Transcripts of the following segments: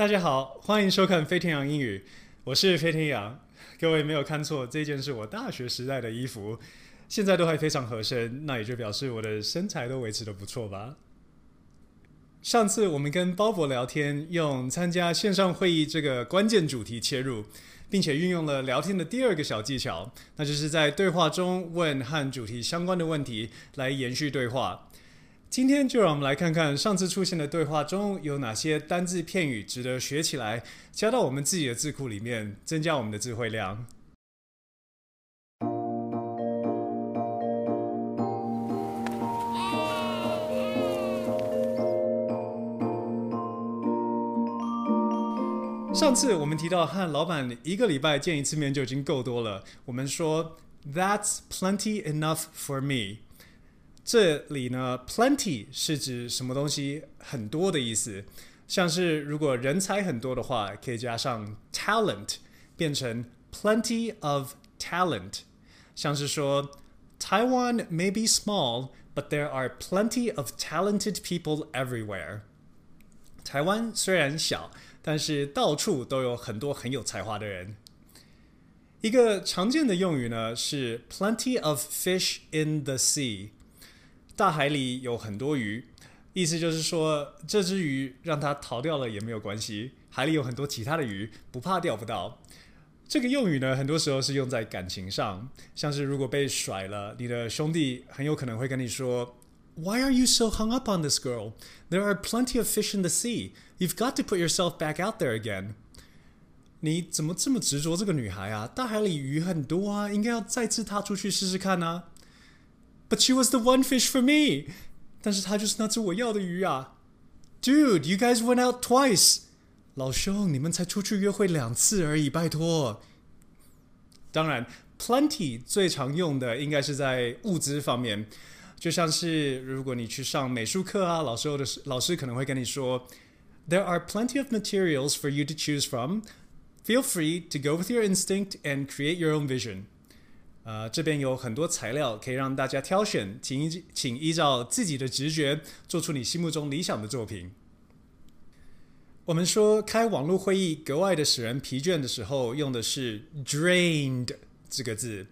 大家好，欢迎收看飞天羊英语，我是飞天羊。各位没有看错，这件是我大学时代的衣服，现在都还非常合身，那也就表示我的身材都维持得不错吧。上次我们跟鲍勃聊天，用参加线上会议这个关键主题切入，并且运用了聊天的第二个小技巧，那就是在对话中问和主题相关的问题，来延续对话。今天就让我们来看看上次出现的对话中有哪些单字片语值得学起来，加到我们自己的字库里面，增加我们的词汇量。上次我们提到和老板一个礼拜见一次面就已经够多了，我们说 That's plenty enough for me。这里呢，plenty 是指什么东西很多的意思，像是如果人才很多的话，可以加上 talent，变成 plenty of talent。像是说，Taiwan may be small, but there are plenty of talented people everywhere。台湾虽然小，但是到处都有很多很有才华的人。一个常见的用语呢是 plenty of fish in the sea。大海里有很多鱼，意思就是说，这只鱼让它逃掉了也没有关系。海里有很多其他的鱼，不怕钓不到。这个用语呢，很多时候是用在感情上，像是如果被甩了，你的兄弟很有可能会跟你说：“Why are you so hung up on this girl? There are plenty of fish in the sea. You've got to put yourself back out there again.” 你怎么这么执着这个女孩啊？大海里鱼很多啊，应该要再次踏出去试试看啊。But she was the one fish for me，但是她就是那只我要的鱼啊！Dude, you guys went out twice，老兄，你们才出去约会两次而已，拜托。当然，plenty 最常用的应该是在物资方面，就像是如果你去上美术课啊，老师的老师可能会跟你说，There are plenty of materials for you to choose from. Feel free to go with your instinct and create your own vision. 呃，这边有很多材料可以让大家挑选，请依请依照自己的直觉做出你心目中理想的作品。我们说开网络会议格外的使人疲倦的时候，用的是 drained 这个字。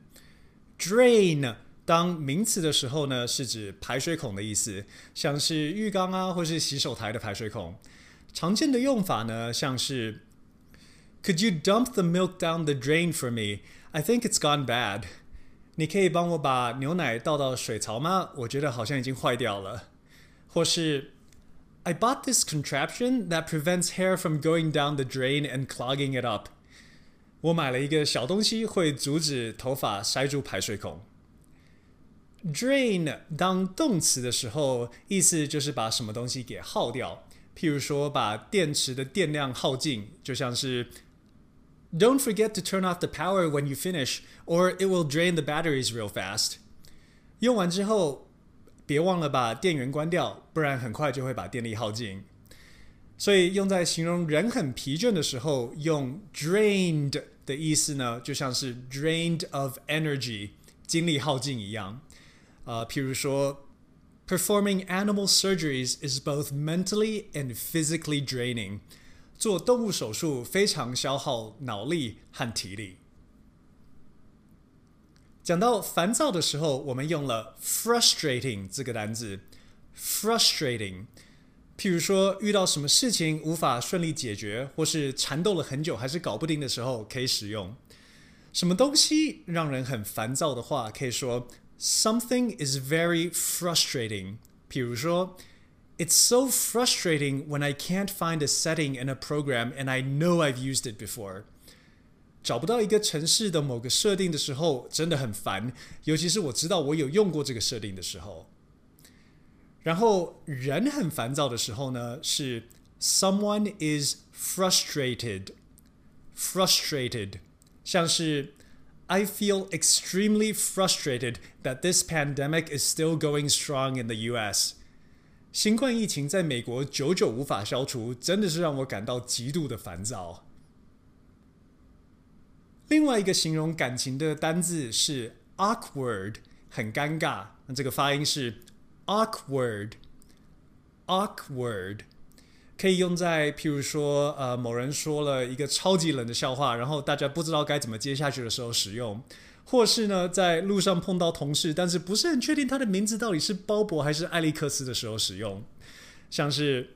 drain 当名词的时候呢，是指排水孔的意思，像是浴缸啊，或是洗手台的排水孔。常见的用法呢，像是 Could you dump the milk down the drain for me? I think it's gone bad. 你可以帮我把牛奶倒到水槽吗？我觉得好像已经坏掉了。或是 I bought this contraption that prevents hair from going down the drain and clogging it up. 我买了一个小东西，会阻止头发塞住排水孔。Drain 当动词的时候，意思就是把什么东西给耗掉。譬如说，把电池的电量耗尽，就像是。Don't forget to turn off the power when you finish, or it will drain the batteries real fast. 用完之后，别忘了把电源关掉，不然很快就会把电力耗尽。所以用在形容人很疲倦的时候，用 drained 的意思呢，就像是 drained of energy，精力耗尽一样。呃，譬如说，performing animal surgeries is both mentally and physically draining. 做动物手术非常消耗脑力和体力。讲到烦躁的时候，我们用了 frustrating 这个单字。frustrating，譬如说遇到什么事情无法顺利解决，或是缠斗了很久还是搞不定的时候，可以使用。什么东西让人很烦躁的话，可以说 something is very frustrating。譬如说。It's so frustrating when I can't find a setting in a program and I know I've used it before. 找不到一个程式的某个设定的时候，真的很烦，尤其是我知道我有用过这个设定的时候。然后人很烦躁的时候呢，是 someone is frustrated. Frustrated，像是 I feel extremely frustrated that this pandemic is still going strong in the U.S. 新冠疫情在美国久久无法消除，真的是让我感到极度的烦躁。另外一个形容感情的单字是 awkward，很尴尬。那这个发音是 awkward，awkward。可以用在譬如说，呃，某人说了一个超级冷的笑话，然后大家不知道该怎么接下去的时候使用，或是呢，在路上碰到同事，但是不是很确定他的名字到底是鲍勃还是艾利克斯的时候使用，像是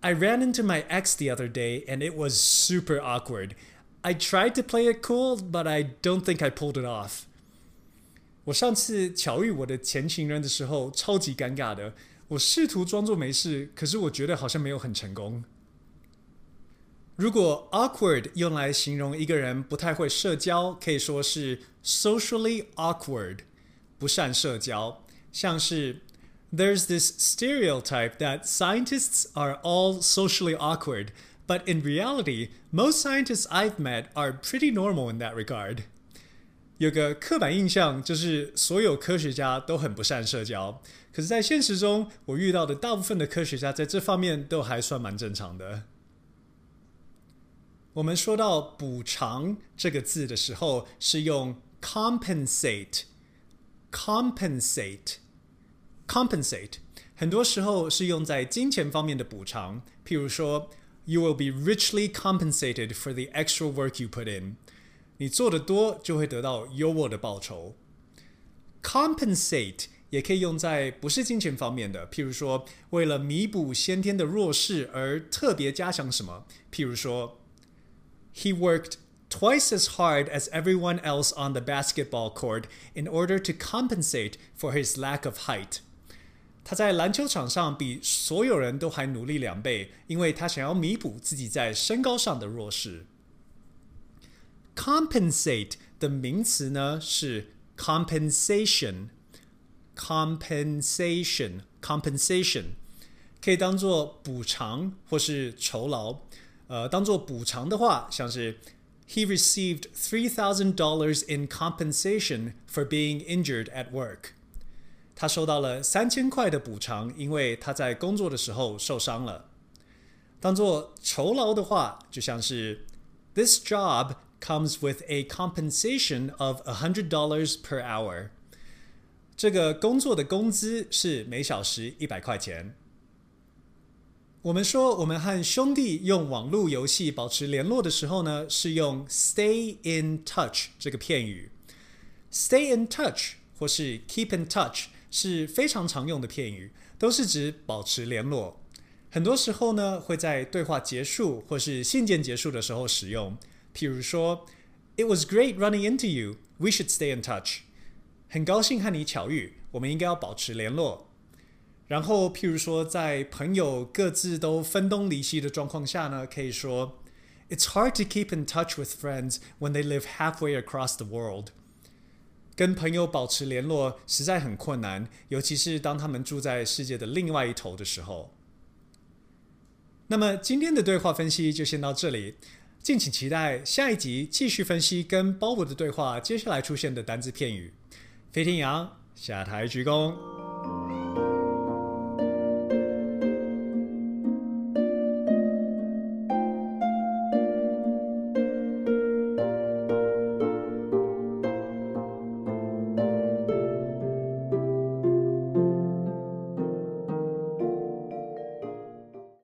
I ran into my ex the other day and it was super awkward. I tried to play it cool, but I don't think I pulled it off. 我上次巧遇我的前情人的时候，超级尴尬的。我试图装作没事，可是我觉得好像没有很成功。如果 awkward 用来形容一个人不太会社交，可以说是 socially awkward，不善社交。像是 There's this stereotype that scientists are all socially awkward, but in reality, most scientists I've met are pretty normal in that regard. 有个刻板印象，就是所有科学家都很不善社交。可是，在现实中，我遇到的大部分的科学家在这方面都还算蛮正常的。我们说到“补偿”这个字的时候，是用 compensate，compensate，compensate，很多时候是用在金钱方面的补偿。譬如说，You will be richly compensated for the extra work you put in。你做的多，就会得到优渥的报酬。Compensate 也可以用在不是金钱方面的，譬如说，为了弥补先天的弱势而特别加强什么。譬如说 ，He worked twice as hard as everyone else on the basketball court in order to compensate for his lack of height。他在篮球场上比所有人都还努力两倍，因为他想要弥补自己在身高上的弱势。compensate 的名词呢是 compensation，compensation，compensation，可以当做补偿或是酬劳。 呃，当做补偿的话，像是 He received three thousand dollars in compensation for being injured at work。他收到了三千块的补偿，因为他在工作的时候受伤了。当做酬劳的话，就像是 This job comes with a compensation of a hundred dollars per hour。这个工作的工资是每小时一百块钱。 我们说我们和兄弟用网络游戏保持联络的时候呢，是用 stay in touch 这个片语。stay in touch 或是 keep in touch 是非常常用的片语，都是指保持联络。很多时候呢，会在对话结束或是信件结束的时候使用。譬如说，It was great running into you. We should stay in touch. 很高兴和你巧遇，我们应该要保持联络。然后，譬如说，在朋友各自都分东离西的状况下呢，可以说，It's hard to keep in touch with friends when they live halfway across the world. 跟朋友保持联络实在很困难，尤其是当他们住在世界的另外一头的时候。那么，今天的对话分析就先到这里。敬请期待下一集继续分析跟鲍勃的对话，接下来出现的单字片语。飞天羊下台鞠躬。